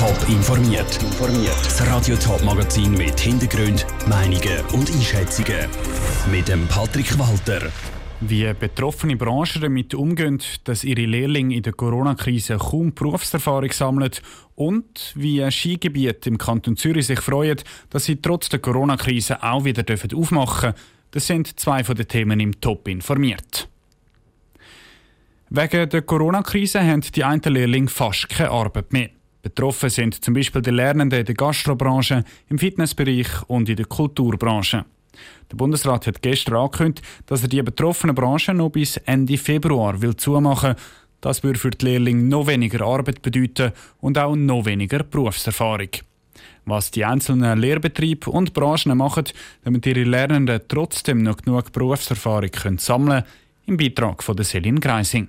Top informiert. Das Radio Top Magazin mit Hintergrund, Meinungen und Einschätzungen mit dem Patrick Walter. Wie betroffene Branchen damit umgehen, dass ihre Lehrlinge in der Corona-Krise kaum Berufserfahrung sammeln und wie Skigebiete im Kanton Zürich sich freuen, dass sie trotz der Corona-Krise auch wieder aufmachen dürfen, das sind zwei von den Themen im Top informiert. Wegen der Corona-Krise haben die einen Lehrlinge fast keine Arbeit mehr. Betroffen sind zum Beispiel die Lernenden in der Gastrobranche, im Fitnessbereich und in der Kulturbranche. Der Bundesrat hat gestern angekündigt, dass er die betroffenen Branchen noch bis Ende Februar will zumachen will. Das würde für die Lehrlinge noch weniger Arbeit bedeuten und auch noch weniger Berufserfahrung. Was die einzelnen Lehrbetriebe und Branchen machen, damit ihre Lernenden trotzdem noch genug Berufserfahrung sammeln können, im Beitrag von Selin Greising.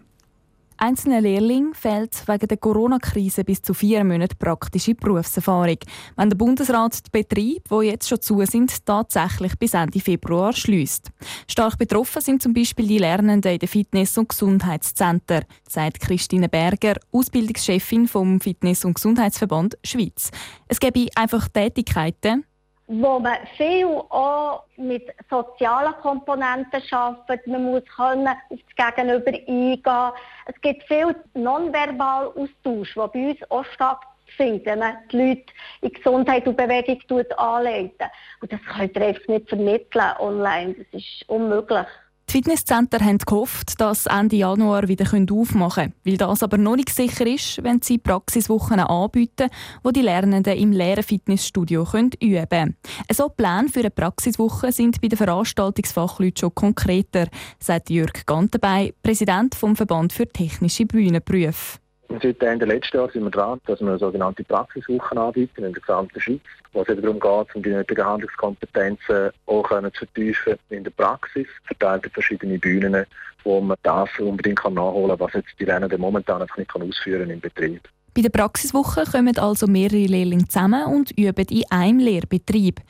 Einzelnen Lehrlingen fehlt wegen der Corona-Krise bis zu vier Monate praktische Berufserfahrung. Wenn der Bundesrat die Betriebe, die jetzt schon zu sind, tatsächlich bis Ende Februar schließt. Stark betroffen sind zum Beispiel die Lernenden in den Fitness- und Gesundheitszentren, sagt Christine Berger, Ausbildungschefin vom Fitness- und Gesundheitsverband Schweiz. Es gäbe einfach Tätigkeiten, wo man viel auch mit sozialen Komponenten arbeitet. Man muss können auf das Gegenüber eingehen. Es gibt viel nonverbal Austausch, der bei uns auch stattfindet, wenn man die Leute in Gesundheit und Bewegung anleitet. Und das könnt ihr einfach nicht vermitteln online. Das ist unmöglich. Die Fitnesscenter haben gehofft, dass Ende Januar wieder aufmachen können. Weil das aber noch nicht sicher ist, wenn sie Praxiswochen anbieten, wo die Lernenden im leeren Fitnessstudio üben können. So Pläne für eine Praxiswoche sind bei den Veranstaltungsfachleuten schon konkreter, sagt Jörg Gantenbei, Präsident vom Verband für technische Bühnenberufe. Seit Ende letzten Jahr sind wir dran, dass wir sogenannte Praxiswochen anbieten in der gesamten Schweiz, wo es darum geht, um die nötigen Handlungskompetenzen auch zu vertiefen in der Praxis, verteilt in verschiedene Bühnen, wo man das unbedingt nachholen kann, was jetzt die Lernenden momentan einfach nicht ausführen im Betrieb. Bei der Praxiswoche kommen also mehrere Lehrlinge zusammen und üben in einem Lehrbetrieb.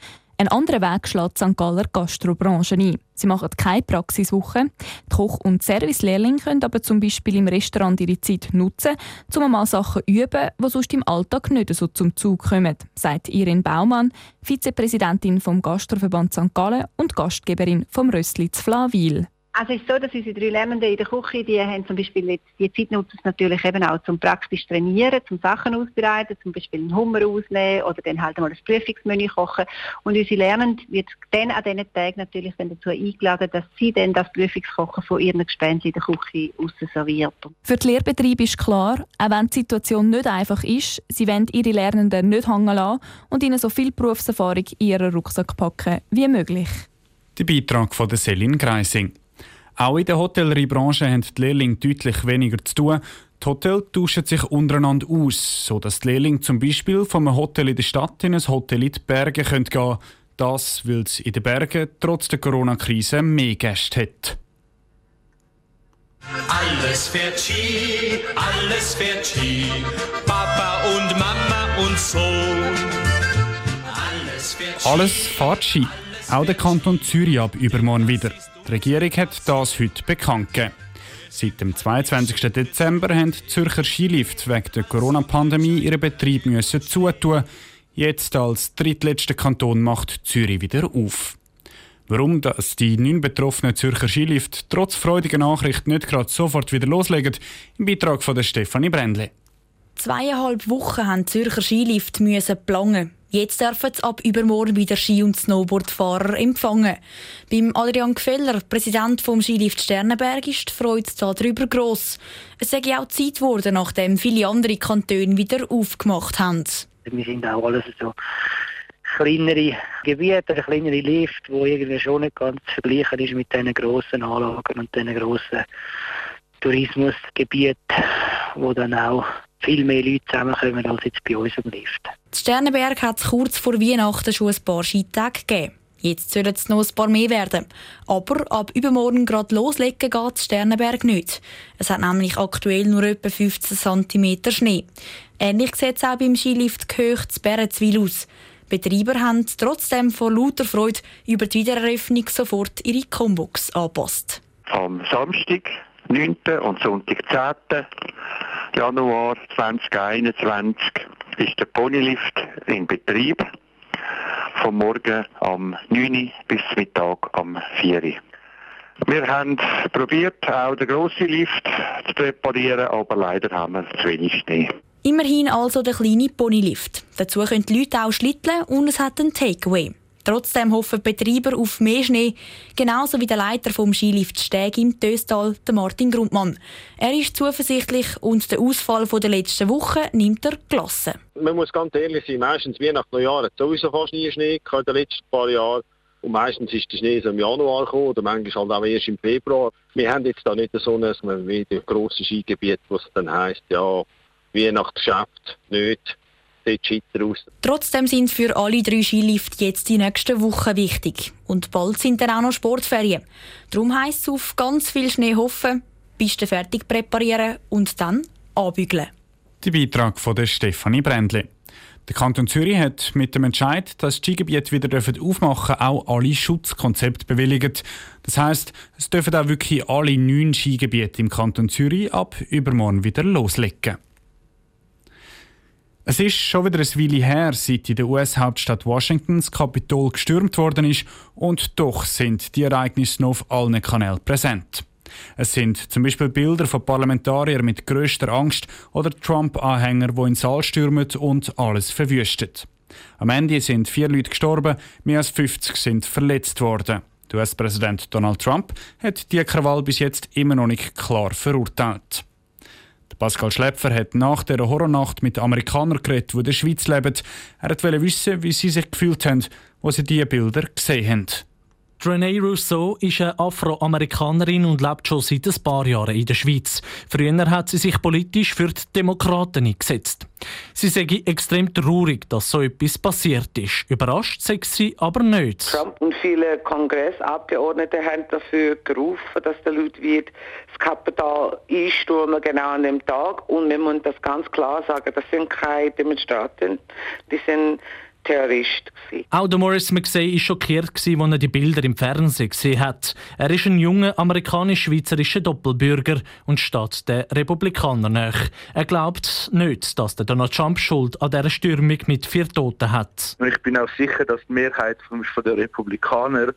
Ein anderer Weg schlägt St. Galler Gastrobranche ein. Sie machen keine Praxiswoche. Die Koch- und Servicelehrlinge können aber zum Beispiel im Restaurant ihre Zeit nutzen, um einmal Sachen zu üben, die sonst im Alltag nicht so zum Zug kommen, sagt Irin Baumann, Vizepräsidentin vom Gastroverband St. Gallen und Gastgeberin vom Rössli Flawil. Also es ist so, dass unsere drei Lernenden in der Küche, die haben zum Beispiel jetzt, die Zeit nutzen es natürlich eben auch zum praktisch trainieren, zum Sachen ausbereiten, zum Beispiel einen Hummer ausnehmen oder dann halt mal ein Prüfungsmenü kochen. Und unsere Lernenden wird dann an diesen Tagen natürlich dann dazu eingeladen, dass sie dann das Prüfungskochen von ihren Gespensten in der Küche aussen serviert. Für die Lehrbetriebe ist klar, auch wenn die Situation nicht einfach ist, sie wollen ihre Lernenden nicht hängen lassen und ihnen so viel Berufserfahrung in ihren Rucksack packen wie möglich. Der Beitrag von Selin Greising. Auch in der Hotelleriebranche haben die Lehrlinge deutlich weniger zu tun. Die Hotels tauschen sich untereinander aus, sodass die Lehrlinge zum Beispiel von einem Hotel in der Stadt in ein Hotel in die Berge gehen können. Das, weil es in den Bergen trotz der Corona-Krise mehr Gäste hat. Alles fährt Ski, alles fährt Ski, Papa und Mama und Sohn. Alles fährt Ski. Alles fährt Ski. Auch der Kanton Zürich ab übermorgen wieder. Die Regierung hat das heute bekannt gegeben. Seit dem 22. Dezember haben die Zürcher Skilift wegen der Corona-Pandemie ihren Betrieb müssen zutun. Jetzt als drittletzter Kanton macht Zürich wieder auf. Warum dass die neun betroffenen Zürcher Skilift trotz freudiger Nachricht nicht gerade sofort wieder loslegen, im Beitrag von Stefanie Brändle. Zweieinhalb Wochen haben Zürcher Skilift müssen planen. Jetzt dürfen ab übermorgen wieder Ski- und Snowboardfahrer empfangen. Beim Adrian Gfeller, Präsident vom Skilift Sternenberg, ist die Freude darüber gross. Es sei auch Zeit geworden, nachdem viele andere Kantone wieder aufgemacht haben. Wir sind auch alles so kleinere Gebiete, kleinere Lift, wo irgendwie schon nicht ganz vergleichen ist mit diesen grossen Anlagen und diesen grossen Tourismusgebieten, wo dann auch viel mehr Leute zusammenkommen als jetzt bei uns im Lift. In Sternenberg hat es kurz vor Weihnachten schon ein paar Skitage gegeben. Jetzt sollen es noch ein paar mehr werden. Aber ab übermorgen gerade loslegen geht Sternenberg nicht. Es hat nämlich aktuell nur etwa 15 cm Schnee. Ähnlich sieht es auch beim Skilift Gehöcht zu Bärenzwil aus. Betreiber haben trotzdem vor lauter Freude über die Wiedereröffnung sofort ihre Combox angepasst. Am Samstag, 9. und Sonntag, 10. Januar 2021 ist der Ponylift in Betrieb. Vom Morgen am 9 Uhr bis Mittag am 4 Uhr. Wir haben probiert, auch den grossen Lift zu reparieren, aber leider haben wir zu wenig Schnee. Immerhin also der kleine Ponylift. Dazu können die Leute auch schlitteln und es hat einen Takeaway. Trotzdem hoffen Betreiber auf mehr Schnee, genauso wie der Leiter vom Skilift Steg im Töstal, Martin Grundmann. Er ist zuversichtlich und den Ausfall der letzten Woche nimmt er gelassen. Man muss ganz ehrlich sein, meistens Weihnachten Neujahr hat sowieso fast nie Schnee in den letzten paar Jahren. Und meistens ist der Schnee so im Januar gekommen oder manchmal halt auch erst im Februar. Wir haben jetzt da nicht so ein wie grosse Skigebiet, wo es dann heisst, ja, Weihnachtsgeschäft nicht aus. Trotzdem sind für alle drei Skilifte jetzt die nächsten Wochen wichtig. Und bald sind dann auch noch Sportferien. Darum heisst es auf ganz viel Schnee hoffen, Pisten fertig präparieren und dann anbügeln. Der Beitrag von der Stefanie Brändli. Der Kanton Zürich hat mit dem Entscheid, dass die Skigebiete wieder aufmachen dürfen, auch alle Schutzkonzepte bewilligt. Das heisst, es dürfen auch wirklich alle neun Skigebiete im Kanton Zürich ab übermorgen wieder loslegen. Es ist schon wieder ein Weile her, seit in der US-Hauptstadt Washington das Kapitol gestürmt worden ist und doch sind die Ereignisse noch auf allen Kanälen präsent. Es sind zum Beispiel Bilder von Parlamentariern mit größter Angst oder Trump-Anhänger, die in den Saal stürmen und alles verwüstet. Am Ende sind vier Leute gestorben, mehr als 50 sind verletzt worden. Der US-Präsident Donald Trump hat die Krawall bis jetzt immer noch nicht klar verurteilt. Pascal Schläpfer hat nach der Horrornacht mit Amerikanern geredet, die in der Schweiz leben. Er wollte wissen, wie sie sich gefühlt haben, als sie diese Bilder gesehen haben. Renee Rousseau ist eine Afroamerikanerin und lebt schon seit ein paar Jahren in der Schweiz. Früher hat sie sich politisch für die Demokraten eingesetzt. Sie sei extrem traurig, dass so etwas passiert ist. Überrascht sei sie aber nicht. Trump und viele Kongressabgeordnete haben dafür gerufen, dass die Leute wie das Kapital einstürmen, genau an dem Tag. Und wir müssen das ganz klar sagen, das sind keine Demonstranten, die sind Terrorist. Gewesen. Auch der Morris McSay war schockiert, als er die Bilder im Fernsehen gesehen hat. Er ist ein junger amerikanisch-schweizerischer Doppelbürger und steht den Republikanern nach. Er glaubt nicht, dass der Donald Trump Schuld an dieser Stürmung mit vier Toten hat. Ich bin auch sicher, dass die Mehrheit der Republikaner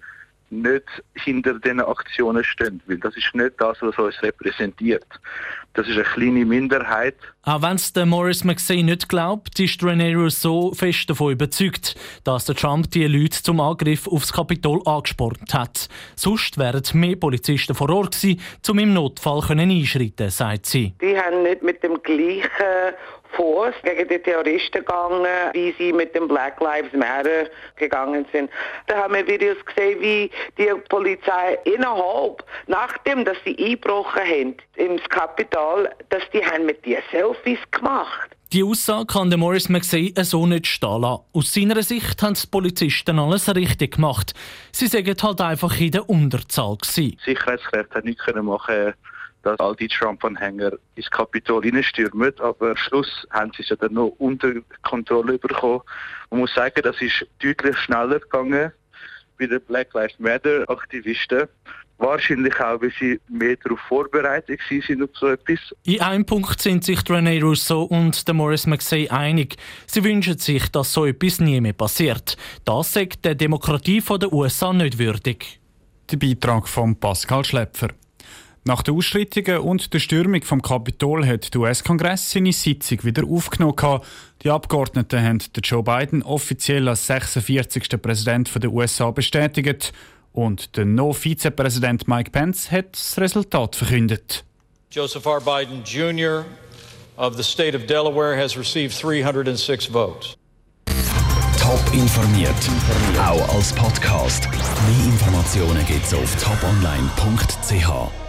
nicht hinter diesen Aktionen stehen, weil das ist nicht das, was uns repräsentiert. Das ist eine kleine Minderheit. Auch wenn es der Morris McSay nicht glaubt, ist René Rousseau fest davon überzeugt, dass der Trump die Leute zum Angriff aufs Kapitol angespornt hat. Sonst wären mehr Polizisten vor Ort gewesen, um im Notfall einschreiten sagt sie. Die haben nicht mit dem gleichen Force gegen die Terroristen gegangen, wie sie mit dem Black Lives Matter gegangen sind. Da haben wir Videos gesehen, wie die Polizei innerhalb, nachdem dass sie eingebrochen haben ins Kapital, dass die haben mit dir Selfies gemacht. Die Aussage kann der Morris McSay so nicht stehen lassen. Aus seiner Sicht haben die Polizisten alles richtig gemacht. Sie sagen halt einfach in der Unterzahl. Gewesen. Sicherheitskräfte haben nichts machen dass all die Trump-Anhänger ins Kapitol hineinstürmen. Aber am Schluss haben sie es ja dann noch unter Kontrolle bekommen. Man muss sagen, das ist deutlich schneller gegangen bei den Black Lives Matter-Aktivisten. Wahrscheinlich auch, weil sie mehr darauf vorbereitet sind auf so etwas. In einem Punkt sind sich René Rousseau und der Morris McSay einig. Sie wünschen sich, dass so etwas nie mehr passiert. Das sagt der Demokratie der USA nicht würdig. Der Beitrag von Pascal Schläpfer. Nach den Ausschreitungen und der Stürmung vom Kapitol hat der US-Kongress seine Sitzung wieder aufgenommen. Die Abgeordneten haben Joe Biden offiziell als 46. Präsident der USA bestätigt und der No-Vizepräsident Mike Pence hat das Resultat verkündet. Joseph R. Biden Jr. of the state of Delaware has received 306 votes. Top informiert, auch als Podcast. Mehr Informationen gibt's auf toponline.ch.